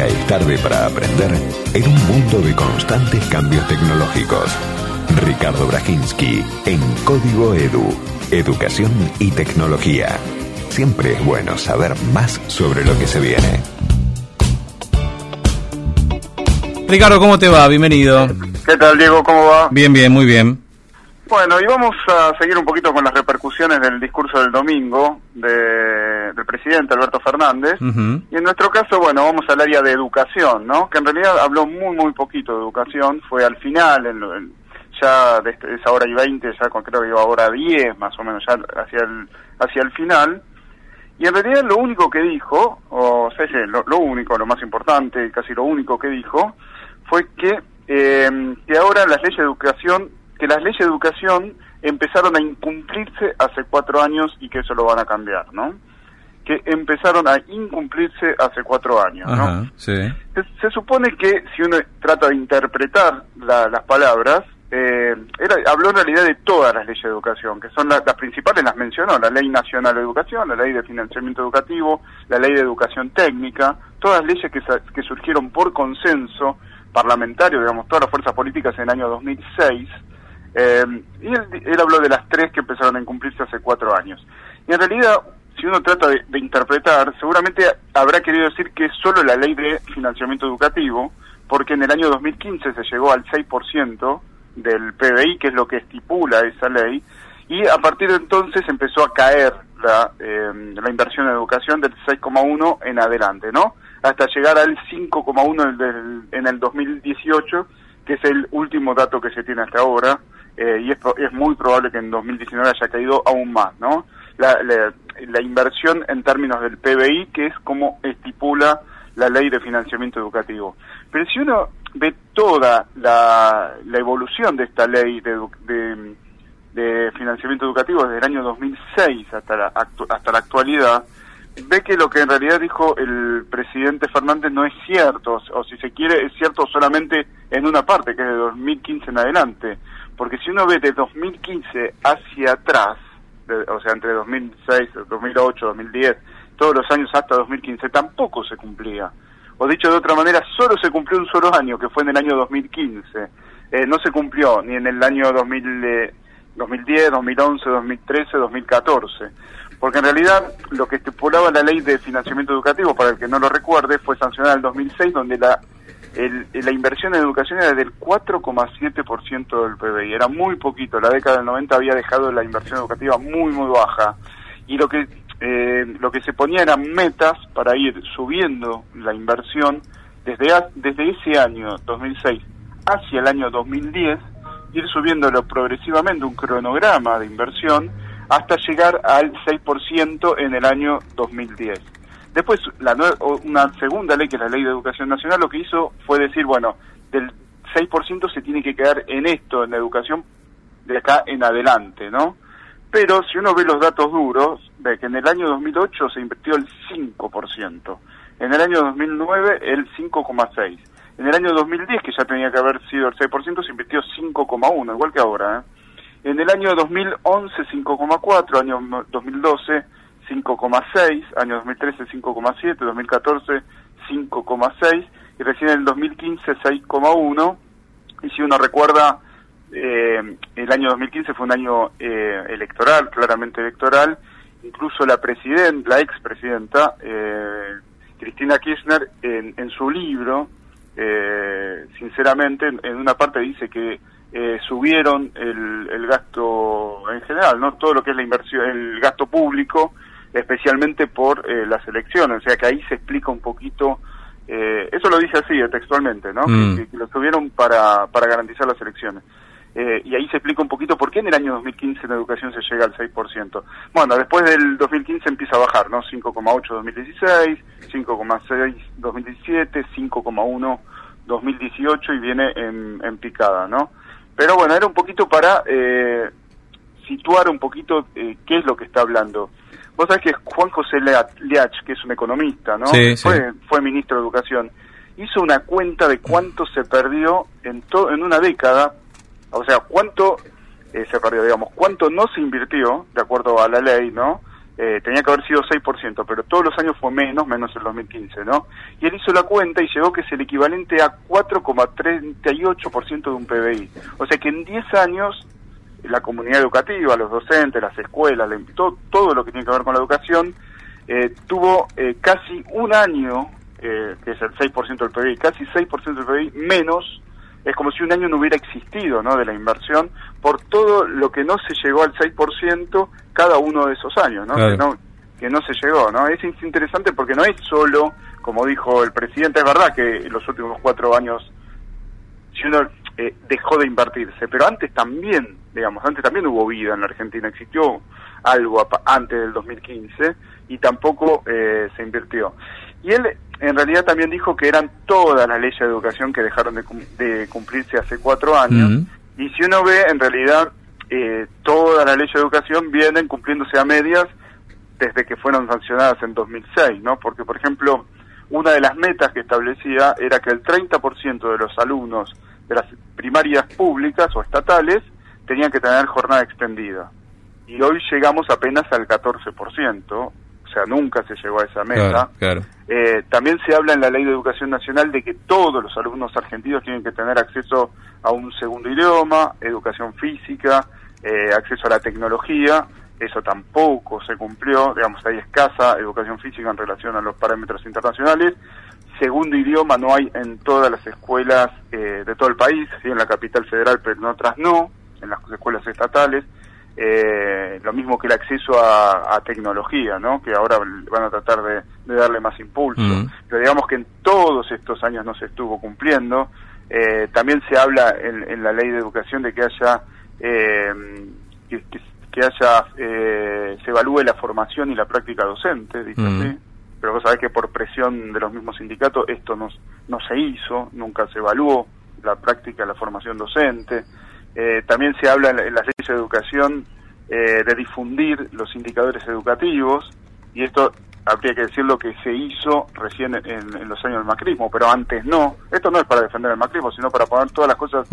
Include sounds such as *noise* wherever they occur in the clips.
Nunca es tarde para aprender en un mundo de constantes cambios tecnológicos. Ricardo Brajinski en Código Edu, Educación y Tecnología. Siempre es bueno saber más sobre lo que se viene. Ricardo, ¿cómo te va? Bienvenido. ¿Qué tal, Diego? ¿Cómo va? Bien, bien, muy bien. Bueno, y vamos a seguir un poquito con las repercusiones del discurso del domingo de, del presidente Alberto Fernández. Y en nuestro caso, bueno, vamos al área de educación, ¿no? Que en realidad habló muy, muy poquito de educación. Fue al final, en, ya de este, esa hora y veinte, ya con, creo que iba a hora diez, más o menos, ya hacia el, hacia el final. Y en realidad lo único que dijo, o sea, lo, lo único, lo más importante, casi lo único que dijo, fue que, eh, que ahora las leyes de educación que las leyes de educación empezaron a incumplirse hace cuatro años y que eso lo van a cambiar, ¿no? Que empezaron a incumplirse hace cuatro años, ¿no? Se, supone que si uno trata de interpretar las palabras, eh, habló en realidad de todas las leyes de educación, que son las principales, las mencionó, la Ley Nacional de Educación, la Ley de Financiamiento Educativo, la Ley de Educación Técnica, todas leyes que, que surgieron por consenso parlamentario, digamos, todas las fuerzas políticas en el año 2006, eh, y él, habló de las tres que empezaron a incumplirse hace cuatro años. Y en realidad, si uno trata de, interpretar, seguramente habrá querido decir que es solo la ley de financiamiento educativo, porque en el año 2015 se llegó al 6% del PBI, que es lo que estipula esa ley, y a partir de entonces empezó a caer la, eh, la inversión en educación del 6,1 en adelante, ¿no? Hasta llegar al 5,1 en el 2018, que es el último dato que se tiene hasta ahora, eh, y es, es, muy probable que en 2019 haya caído aún más, ¿no? La, inversión en términos del PBI, que es como estipula la ley de financiamiento educativo. Pero si uno ve toda la, evolución de esta ley de, de, financiamiento educativo desde el año 2006 hasta la, hasta la actualidad, ve que lo que en realidad dijo el presidente Fernández no es cierto, o si se quiere, es cierto solamente en una parte, que es de 2015 en adelante porque si uno ve de 2015 hacia atrás, o sea, entre 2006, 2008, 2010, todos los años hasta 2015, tampoco se cumplía. O dicho de otra manera, solo se cumplió un solo año, que fue en el año 2015. Eh, no se cumplió ni en el año 2000, 2010, 2011, 2013, 2014. Porque en realidad lo que estipulaba la ley de financiamiento educativo, para el que no lo recuerde, fue sancionada en el 2006, donde la el, la inversión en educación era del 4,7% del PBI, era muy poquito, la década del 90 había dejado la inversión educativa muy, muy baja, y lo que, eh, lo que se ponía eran metas para ir subiendo la inversión desde, desde ese año 2006 hacia el año 2010, ir subiéndolo progresivamente, un cronograma de inversión, hasta llegar al 6% en el año 2010. Después, la una segunda ley, que es la Ley de Educación Nacional, lo que hizo fue decir, bueno, del 6% se tiene que quedar en esto, en la educación, de acá en adelante, ¿no? Pero si uno ve los datos duros, ve que en el año 2008 se invirtió el 5%, en el año 2009 el 5,6%, en el año 2010, que ya tenía que haber sido el 6%, se invirtió 5,1%, igual que ahora, ¿eh? En el año 2011 5,4, año 2012 5,6, año 2013 5,7, 2014 5,6 y recién en el 2015 6,1 y si uno recuerda eh, el año 2015 fue un año eh, electoral, claramente electoral, incluso la presidenta, la expresidenta eh, Cristina Kirchner en, en su libro, eh, sinceramente, en, una parte dice que eh, subieron el, el gasto en general, no todo lo que es la inversión, el gasto público especialmente por eh, las elecciones, o sea que ahí se explica un poquito, eh, eso lo dice así eh, textualmente, ¿no? Mm. Que, lo tuvieron para, para garantizar las elecciones. y ahí se explica un poquito por qué en el año 2015 en educación se llega al 6%. Bueno, después del 2015 empieza a bajar, ¿no? 5,8 2016, 5,6 2017, 5,1 2018 y viene en, en, picada, ¿no? Pero bueno, era un poquito para situar un poquito qué es lo que está hablando. Vos sabés que Juan José Leach, que es un economista, ¿no? fue, fue ministro de Educación, hizo una cuenta de cuánto se perdió en, en una década, o sea, cuánto eh, se perdió, digamos, cuánto no se invirtió, de acuerdo a la ley, ¿no? eh, tenía que haber sido 6%, pero todos los años fue menos, menos el 2015, ¿no? Y él hizo la cuenta y llegó que es el equivalente a 4,38% de un PBI. O sea que en 10 años la comunidad educativa, los docentes, las escuelas, todo, todo lo que tiene que ver con la educación, eh, tuvo eh, casi un año, que es el 6% del PBI, casi 6% del PBI menos es como si un año no hubiera existido ¿no? de la inversión por todo lo que no se llegó al 6% cada uno de esos años, ¿no? Que, ¿no? que no se llegó. ¿no? Es interesante porque no es solo, como dijo el presidente, es verdad que en los últimos cuatro años si uno eh, dejó de invertirse, pero antes también, digamos, antes también hubo vida en la Argentina, existió algo antes del 2015 y tampoco eh, se invirtió. Y él en realidad también dijo que eran todas las leyes de educación que dejaron de, cumplirse hace cuatro años. Y si uno ve, en realidad, eh, todas las leyes de educación vienen cumpliéndose a medias desde que fueron sancionadas en 2006, ¿no? Porque, por ejemplo, una de las metas que establecía era que el 30% de los alumnos de las primarias públicas o estatales tenían que tener jornada extendida. Y hoy llegamos apenas al 14%, o sea, nunca se llegó a esa meta. Eh, también se habla en la Ley de Educación Nacional de que todos los alumnos argentinos tienen que tener acceso a un segundo idioma, educación física, eh, acceso a la tecnología. Eso tampoco se cumplió, digamos, hay escasa educación física en relación a los parámetros internacionales. Segundo idioma no hay en todas las escuelas eh, de todo el país, sí en la capital federal, pero en otras no, en las escuelas estatales eh, lo mismo que el acceso a, tecnología, ¿no? que ahora van a tratar de, darle más impulso. Mm. Pero digamos que en todos estos años no se estuvo cumpliendo. Eh, también se habla en, la ley de educación de que haya eh, que, haya eh, se evalúe la formación y la práctica docente, dice mm. así. Pero vos sabés que por presión de los mismos sindicatos esto no, no se hizo, nunca se evaluó la práctica, la formación docente. Eh, también se habla en, las leyes de educación eh, de difundir los indicadores educativos y esto habría que decir lo que se hizo recién en, los años del macrismo, pero antes no. Esto no es para defender el macrismo, sino para poner todas las cosas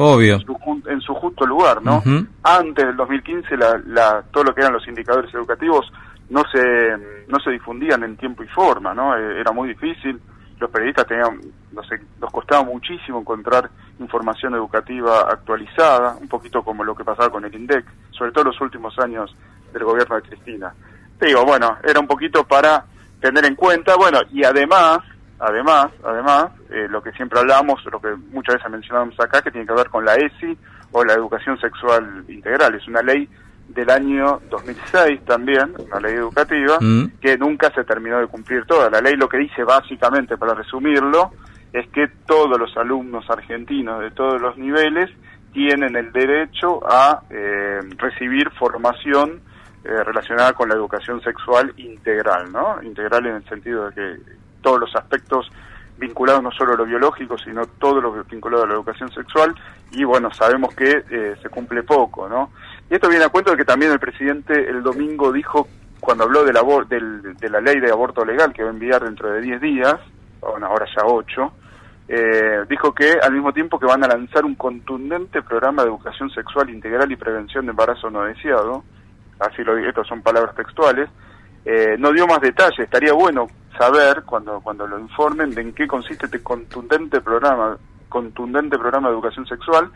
En, su, justo lugar, ¿no? Antes del 2015, la, la, todo lo que eran los indicadores educativos no se no se difundían en tiempo y forma, ¿no? Eh, era muy difícil los periodistas tenían, no sé, nos costaba muchísimo encontrar información educativa actualizada, un poquito como lo que pasaba con el INDEC, sobre todo los últimos años del gobierno de Cristina. Digo, bueno, era un poquito para tener en cuenta, bueno, y además, además, además, eh, lo que siempre hablamos, lo que muchas veces mencionamos acá, que tiene que ver con la ESI o la educación sexual integral, es una ley del año 2006 también, una ley educativa, mm. que nunca se terminó de cumplir toda. La ley lo que dice básicamente, para resumirlo, es que todos los alumnos argentinos de todos los niveles tienen el derecho a eh, recibir formación eh, relacionada con la educación sexual integral, ¿no? Integral en el sentido de que todos los aspectos vinculados no solo a lo biológico, sino todo lo vinculado a la educación sexual, y bueno, sabemos que eh, se cumple poco, ¿no? Y esto viene a cuento de que también el presidente el domingo dijo, cuando habló de la, de la ley de aborto legal que va a enviar dentro de 10 días, bueno, ahora ya 8, eh, dijo que al mismo tiempo que van a lanzar un contundente programa de educación sexual integral y prevención de embarazo no deseado, así lo estos son palabras textuales, eh, no dio más detalles, estaría bueno saber cuando cuando lo informen de en qué consiste este contundente programa contundente programa de educación sexual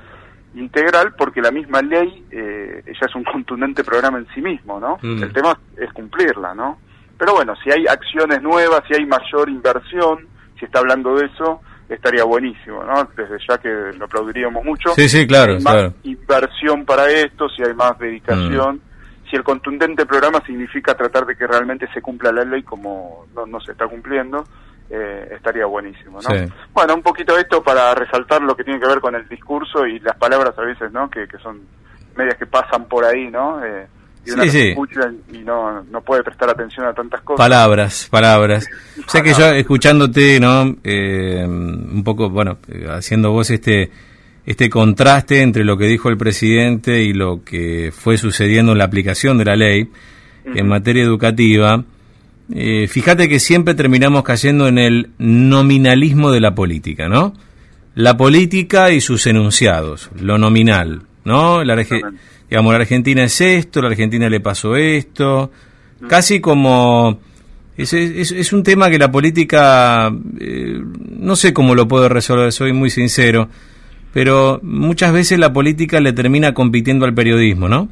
integral porque la misma ley eh, ya es un contundente programa en sí mismo, ¿no? Mm. El tema es cumplirla, ¿no? Pero bueno, si hay acciones nuevas, si hay mayor inversión, si está hablando de eso, estaría buenísimo, ¿no? Desde ya que lo aplaudiríamos mucho. Sí, sí, claro. Si hay más inversión para esto, si hay más dedicación, mm. si el contundente programa significa tratar de que realmente se cumpla la ley como no, no se está cumpliendo, eh, estaría buenísimo, ¿no? Bueno, un poquito esto para resaltar lo que tiene que ver con el discurso y las palabras a veces, ¿no? Que, que son medias que pasan por ahí, ¿no? Eh, y uno escucha y no, no puede prestar atención a tantas cosas. Palabras, palabras. O sea que yo escuchándote, ¿no? Eh, un poco, bueno, haciendo vos este este contraste entre lo que dijo el presidente y lo que fue sucediendo en la aplicación de la ley en materia educativa, eh, fíjate que siempre terminamos cayendo en el nominalismo de la política, ¿no? La política y sus enunciados, lo nominal, ¿no? La, digamos, la Argentina es esto, la Argentina le pasó esto, casi como... Es, es, un tema que la política, eh, no sé cómo lo puedo resolver, soy muy sincero, pero muchas veces la política le termina compitiendo al periodismo, ¿no?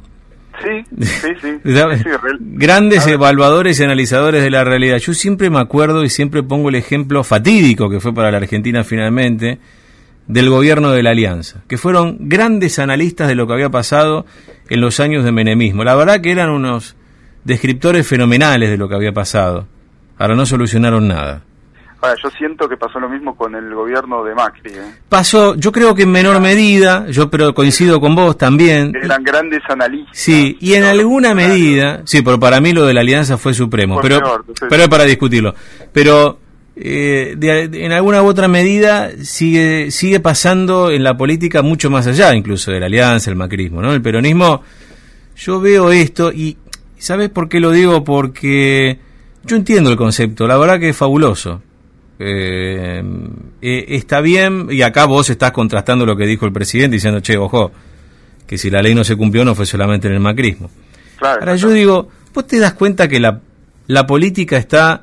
Sí, sí, sí. *laughs* Grandes evaluadores y analizadores de la realidad. Yo siempre me acuerdo y siempre pongo el ejemplo fatídico que fue para la Argentina finalmente del gobierno de la Alianza, que fueron grandes analistas de lo que había pasado en los años de menemismo. La verdad que eran unos descriptores fenomenales de lo que había pasado. Ahora no solucionaron nada. Ahora, yo siento que pasó lo mismo con el gobierno de Macri. ¿eh? Pasó, yo creo que en menor medida, yo pero coincido con vos también. Eran grandes analistas. Sí, y en alguna medida, sí, pero para mí lo de la alianza fue supremo, pero, pero es para discutirlo. Pero eh, en alguna u otra medida sigue, sigue pasando en la política mucho más allá, incluso de la alianza, el macrismo, ¿no? El peronismo, yo veo esto y, ¿sabes por qué lo digo? Porque yo entiendo el concepto, la verdad que es fabuloso eh, eh, está bien, y acá vos estás contrastando lo que dijo el presidente diciendo, che, ojo, que si la ley no se cumplió no fue solamente en el macrismo. Ahora yo digo, vos te das cuenta que la, la política está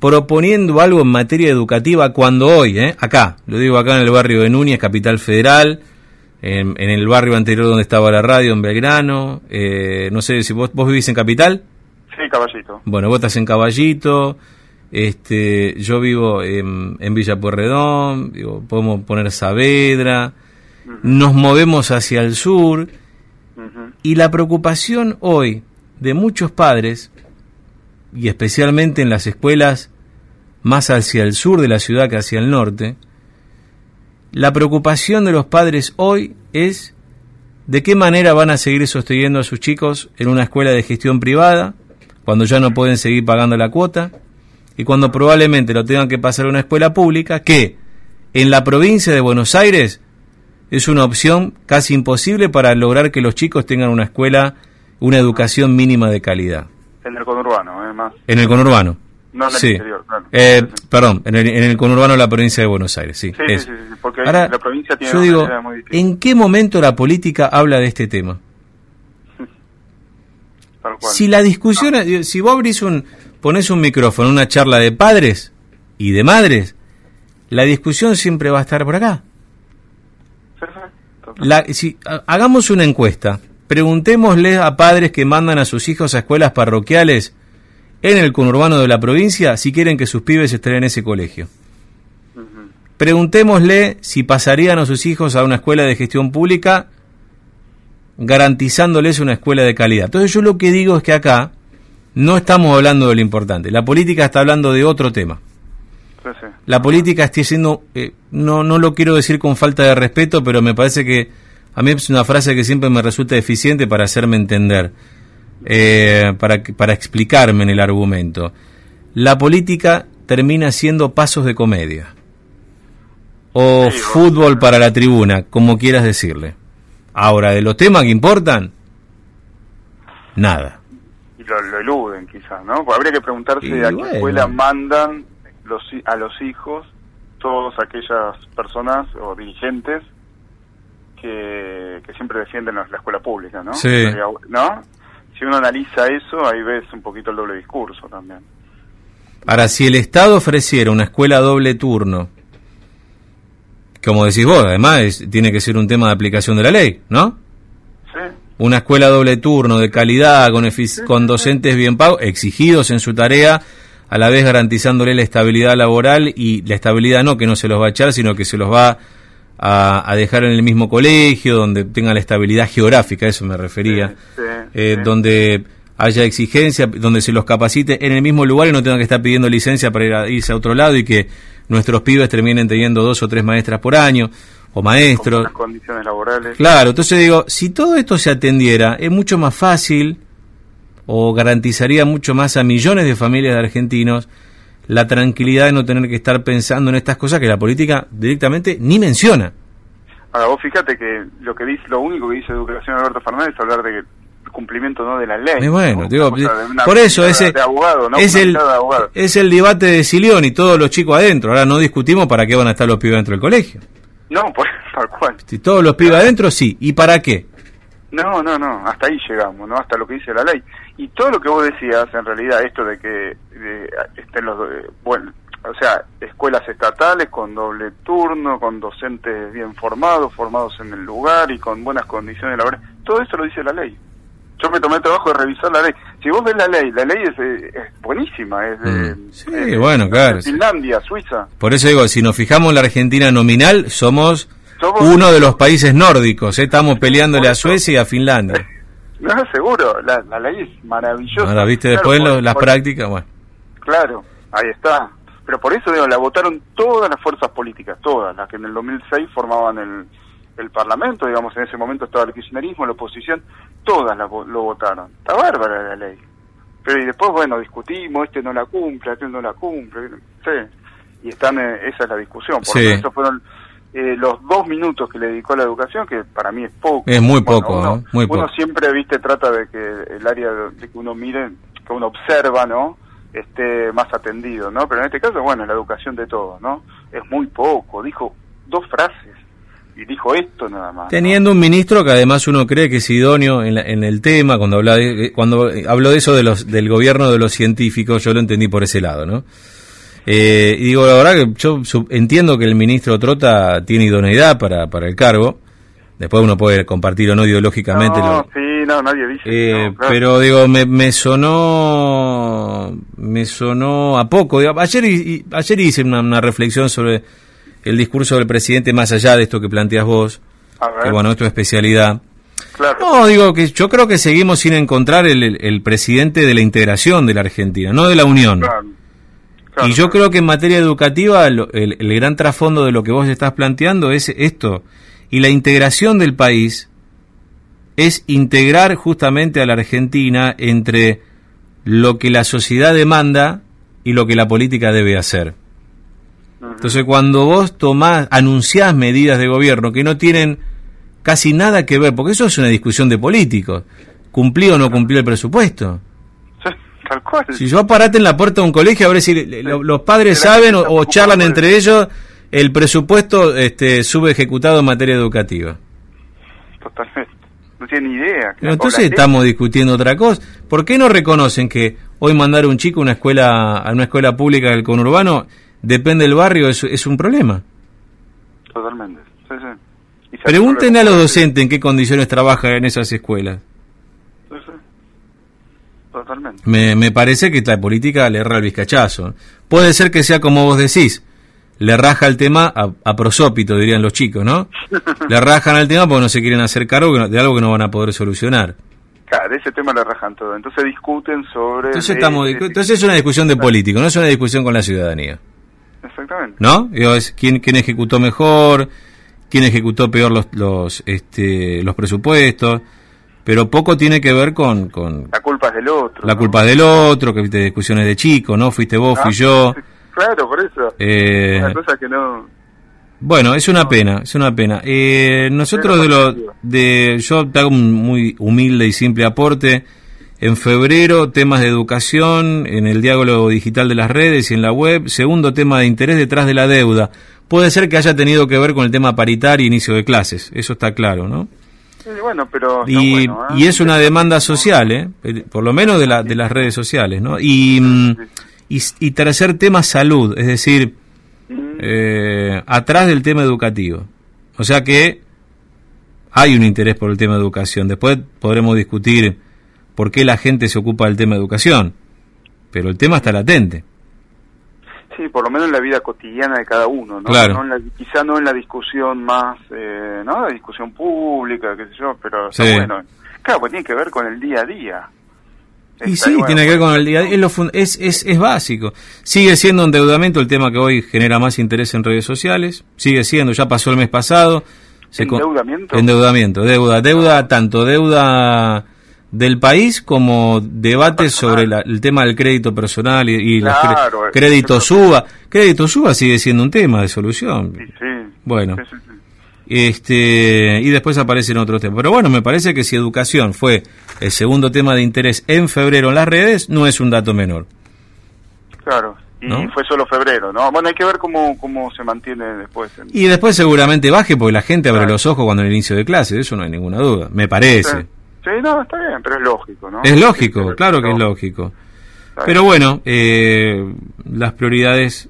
proponiendo algo en materia educativa cuando hoy, eh, acá, lo digo acá en el barrio de Núñez, capital federal, en, el barrio anterior donde estaba la radio, en Belgrano, eh, no sé si vos, vos vivís en capital. Sí, Caballito. Bueno, vos estás en Caballito, este, yo vivo en, en Villa Puerredón, digo, podemos poner Saavedra, nos movemos hacia el sur. Y la preocupación hoy de muchos padres, y especialmente en las escuelas más hacia el sur de la ciudad que hacia el norte, la preocupación de los padres hoy es de qué manera van a seguir sosteniendo a sus chicos en una escuela de gestión privada, cuando ya no pueden seguir pagando la cuota, y cuando probablemente lo tengan que pasar a una escuela pública, que en la provincia de Buenos Aires es una opción casi imposible para lograr que los chicos tengan una escuela, una educación mínima de calidad. En el conurbano, además. En el conurbano. No en el interior, eh, Perdón, en el, conurbano de la provincia de Buenos Aires, sí. Sí, sí, porque la provincia tiene yo digo, ¿en qué momento la política habla de este tema? *laughs* Si la discusión, si vos abrís un, pones un micrófono, una charla de padres y de madres, la discusión siempre va a estar por acá. La, si, hagamos una encuesta, preguntémosle a padres que mandan a sus hijos a escuelas parroquiales en el conurbano de la provincia si quieren que sus pibes estén en ese colegio. Preguntémosle si pasarían a sus hijos a una escuela de gestión pública garantizándoles una escuela de calidad. Entonces yo lo que digo es que acá no estamos hablando de lo importante. La política está hablando de otro tema. La política está siendo, eh, no, no lo quiero decir con falta de respeto, pero me parece que a mí es una frase que siempre me resulta eficiente para hacerme entender, eh, para, para explicarme en el argumento. La política termina siendo pasos de comedia o fútbol para la tribuna, como quieras decirle. Ahora, de los temas que importan, nada lo, eluden quizás, ¿no? habría que preguntarse a qué escuela mandan los, a los hijos todas aquellas personas o dirigentes que, siempre defienden la, escuela pública, ¿no? Sí. ¿No? Si uno analiza eso, ahí ves un poquito el doble discurso también. Ahora, si el Estado ofreciera una escuela doble turno, como decís vos, además tiene que ser un tema de aplicación de la ley, ¿no? Una escuela doble turno de calidad, con, con docentes bien pagos, exigidos en su tarea, a la vez garantizándole la estabilidad laboral y la estabilidad no que no se los va a echar, sino que se los va a, dejar en el mismo colegio, donde tenga la estabilidad geográfica, eso me refería, eh, donde haya exigencia, donde se los capacite en el mismo lugar y no tengan que estar pidiendo licencia para ir a, irse a otro lado y que nuestros pibes terminen teniendo dos o tres maestras por año o maestros. Las condiciones laborales. Claro, entonces digo, si todo esto se atendiera, es mucho más fácil o garantizaría mucho más a millones de familias de argentinos la tranquilidad de no tener que estar pensando en estas cosas que la política directamente ni menciona. Ahora, vos fíjate que lo que dice, lo único que dice Educación Alberto Fernández es hablar de cumplimiento no de la ley. bueno, digo, por eso ese, es, el, es el debate de Silión y todos los chicos adentro. Ahora no discutimos para qué van a estar los pibes dentro del colegio. No, por, *laughs* tal cual. Si todos los pibes adentro, sí. ¿Y para qué? No, no, no, hasta ahí llegamos, ¿no? Hasta lo que dice la ley. Y todo lo que vos decías, en realidad, esto de que estén los, bueno, o sea, escuelas estatales con doble turno, con docentes bien formados, formados en el lugar y con buenas condiciones laborales, todo eso lo dice la ley. Yo me tomé el trabajo de revisar la ley. Si vos ves la ley, la ley es, eh, buenísima, es de, mm. sí, bueno, claro. Finlandia, Suiza. Por eso digo, si nos fijamos en la Argentina nominal, somos, uno de los países nórdicos, ¿eh? estamos peleándole a Suecia y a Finlandia. *laughs* No, seguro, la, ley es maravillosa. Ahora, viste, después las prácticas, bueno. Claro, ahí está. Pero por eso digo, la votaron todas las fuerzas políticas, todas, las que en el 2006 formaban el, el Parlamento, digamos, en ese momento estaba el kirchnerismo, la oposición, todas lo votaron. Está bárbara la ley. Pero y después, bueno, discutimos, este no la cumple, este no la cumple, sí. Y están, eh, esa es la discusión. Por eso fueron eh, los dos minutos que le dedicó a la educación, que para mí es poco. Es muy poco, uno, Muy poco. Uno siempre, viste, trata de que el área de que uno mire, que uno observa, ¿no? esté más atendido, ¿no? Pero en este caso, bueno, la educación de todos, ¿no? Es muy poco, dijo dos frases y dijo esto nada más. Teniendo un ministro que además uno cree que es idóneo en, en el tema, cuando habla de, cuando habló de eso de los, del gobierno de los científicos, yo lo entendí por ese lado, ¿no? Eh, y digo, la verdad que yo entiendo que el ministro Trota tiene idoneidad para, para el cargo, después uno puede compartir o no ideológicamente. No, sí, no, nadie dice. Eh, pero digo, me, me sonó, me sonó a poco. ayer, ayer hice una reflexión sobre el discurso del presidente más allá de esto que planteas vos, que bueno, es tu especialidad. No, digo que yo creo que seguimos sin encontrar el, presidente de la integración de la Argentina, no de la unión. y yo creo que en materia educativa el, el, gran trasfondo de lo que vos estás planteando es esto. Y la integración del país es integrar justamente a la Argentina entre lo que la sociedad demanda y lo que la política debe hacer. Entonces, cuando vos tomás, anunciás medidas de gobierno que no tienen casi nada que ver, porque eso es una discusión de políticos, ¿cumplí o no cumplí el presupuesto? tal cual. Si yo parate en la puerta de un colegio a ver si los padres saben o, charlan entre ellos el presupuesto este, subejecutado en materia educativa. Totalmente. No tienen idea. entonces estamos discutiendo otra cosa. ¿Por qué no reconocen que hoy mandar a un chico a una escuela, a una escuela pública del conurbano depende del barrio, es, es un problema. Totalmente. Pregúntenle a los docentes en qué condiciones trabajan en esas escuelas. Totalmente. Me, me parece que la política le erra el vizcachazo. Puede ser que sea como vos decís, le raja el tema a, prosópito, dirían los chicos, ¿no? *laughs* le rajan el tema porque no se quieren hacer cargo de algo que no van a poder solucionar. Claro, de ese tema le rajan todo. Entonces discuten sobre... Entonces, estamos, entonces es una discusión de político, no es una discusión con la ciudadanía. Exactamente. ¿No? es quién, quién ejecutó mejor, quién ejecutó peor los, los, este, los presupuestos, pero poco tiene que ver con... con la culpa es del otro. La culpa es del otro, que viste discusiones de chico, ¿no? Fuiste vos, fui ah, yo. Claro, por eso. Eh, una cosa que no... Bueno, es una pena, es una pena. Eh, nosotros de lo de yo te hago un muy humilde y simple aporte. En febrero, temas de educación en el diálogo digital de las redes y en la web. Segundo tema de interés detrás de la deuda. Puede ser que haya tenido que ver con el tema paritario e inicio de clases, eso está claro, ¿no? bueno, pero y, ¿eh? y, es una demanda social, ¿eh? por lo menos de, la, de las redes sociales, ¿no? Y, mm, y, tercer tema, salud, es decir, mm. eh, atrás del tema educativo. O sea que hay un interés por el tema de educación. Después podremos discutir por qué la gente se ocupa del tema de educación, pero el tema está latente. Sí, por lo menos en la vida cotidiana de cada uno, ¿no? Claro. quizá no en la discusión más, eh, ¿no? La discusión pública, qué sé yo, pero bueno. Claro, pues tiene que ver con el día a día. Y sí, tiene que ver con el día a día, es, es, es, básico. Sigue siendo endeudamiento el tema que hoy genera más interés en redes sociales, sigue siendo, ya pasó el mes pasado. ¿Endeudamiento? Endeudamiento, deuda, deuda, tanto deuda del país como debates sobre el tema del crédito personal y, los créditos suba. Crédito suba sigue siendo un tema de solución. bueno. este y después aparecen otros temas. Pero bueno, me parece que si educación fue el segundo tema de interés en febrero en las redes, no es un dato menor. Claro, y fue solo febrero, ¿no? Bueno, hay que ver cómo, cómo se mantiene después. Y después seguramente baje porque la gente abre los ojos cuando el inicio de clase, eso no hay ninguna duda, me parece. Sí, no, está bien, pero es lógico, ¿no? Es lógico, claro que es lógico. Pero bueno, eh, las prioridades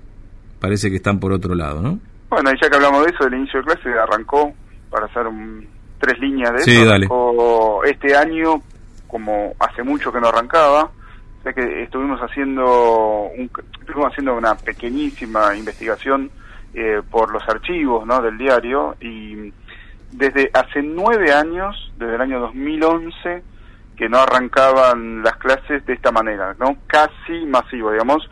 parece que están por otro lado, ¿no? Bueno, y ya que hablamos de eso, el inicio de clase arrancó, para hacer un, tres líneas de sí, eso, dale. este año, como hace mucho que no arrancaba, sé que estuvimos haciendo, un, estuvimos haciendo una pequeñísima investigación eh, por los archivos ¿no? del diario y desde hace nueve años, desde el año 2011, que no arrancaban las clases de esta manera, ¿no? Casi masivo, digamos,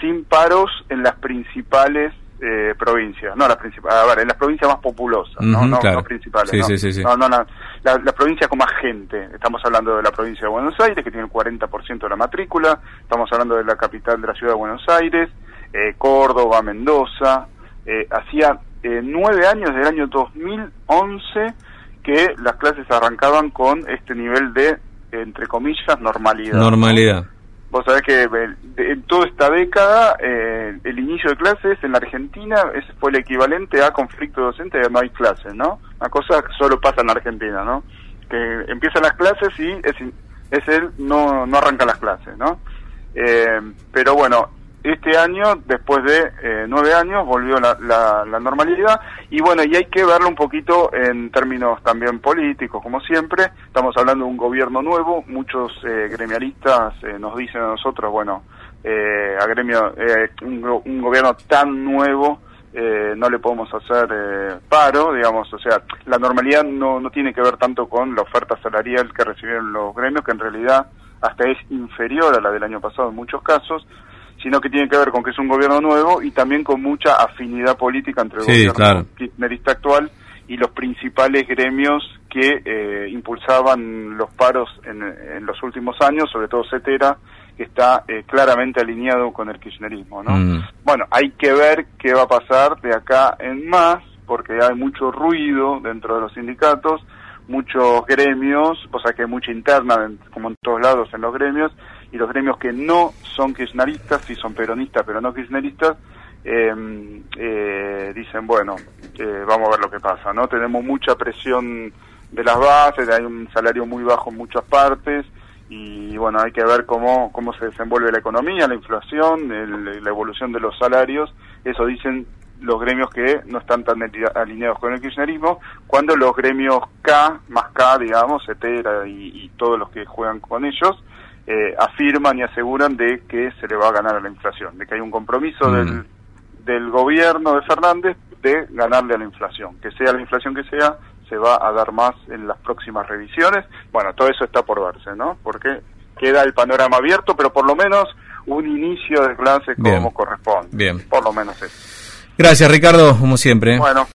sin paros en las principales eh, provincias, no las principales, a ver, en las provincias más populosas, ¿no? no, claro. no principales, sí, ¿no? Sí, sí, no, no la, la, la, provincia con más gente, estamos hablando de la provincia de Buenos Aires, que tiene el 40% de la matrícula, estamos hablando de la capital de la ciudad de Buenos Aires, eh, Córdoba, Mendoza, eh, hacía eh, nueve años, del año 2011, que las clases arrancaban con este nivel de entre comillas, normalidad. Normalidad. ¿no? Vos sabés que en toda esta década, eh, el inicio de clases en la Argentina ese fue el equivalente a conflicto docente de no hay clases, ¿no? Una cosa que solo pasa en la Argentina, ¿no? Que empiezan las clases y es, es él no, no arranca las clases, ¿no? Eh, pero bueno, este año, después de eh, nueve años, volvió la, la, la, normalidad. Y bueno, y hay que verlo un poquito en términos también políticos, como siempre. Estamos hablando de un gobierno nuevo, muchos eh, gremialistas eh, nos dicen a nosotros, bueno, eh, a gremio, eh, un, un, gobierno tan nuevo no le podemos hacer paro, digamos, o sea, la normalidad no, no tiene que ver tanto con la oferta salarial que recibieron los gremios, que en realidad hasta es inferior a la del año pasado en muchos casos sino que tiene que ver con que es un gobierno nuevo y también con mucha afinidad política entre el sí, gobierno claro. kirchnerista actual y los principales gremios que eh, impulsaban los paros en, en, los últimos años, sobre todo CETERA, que está eh, claramente alineado con el kirchnerismo. ¿no? Mm. Bueno, hay que ver qué va a pasar de acá en más, porque hay mucho ruido dentro de los sindicatos, muchos gremios, o sea que hay mucha interna, como en todos lados en los gremios, y los gremios que no son kirchneristas, sí son peronistas, pero no kirchneristas, eh, eh, dicen, bueno, eh, vamos a ver lo que pasa, ¿no? Tenemos mucha presión de las bases, hay un salario muy bajo en muchas partes, y bueno, hay que ver cómo, cómo se desenvuelve la economía, la inflación, el, la evolución de los salarios, eso dicen los gremios que no están tan alineados con el kirchnerismo, cuando los gremios K, más K, digamos, etera y, y todos los que juegan con ellos, eh, afirman y aseguran de que se le va a ganar a la inflación, de que hay un compromiso Mm. del, del gobierno de Fernández de ganarle a la inflación, que sea la inflación que sea, se va a dar más en las próximas revisiones. Bueno, todo eso está por verse, ¿no? Porque queda el panorama abierto, pero por lo menos un inicio de clase como Bien. corresponde. Bien. Por lo menos eso. Gracias, Ricardo, como siempre. Bueno.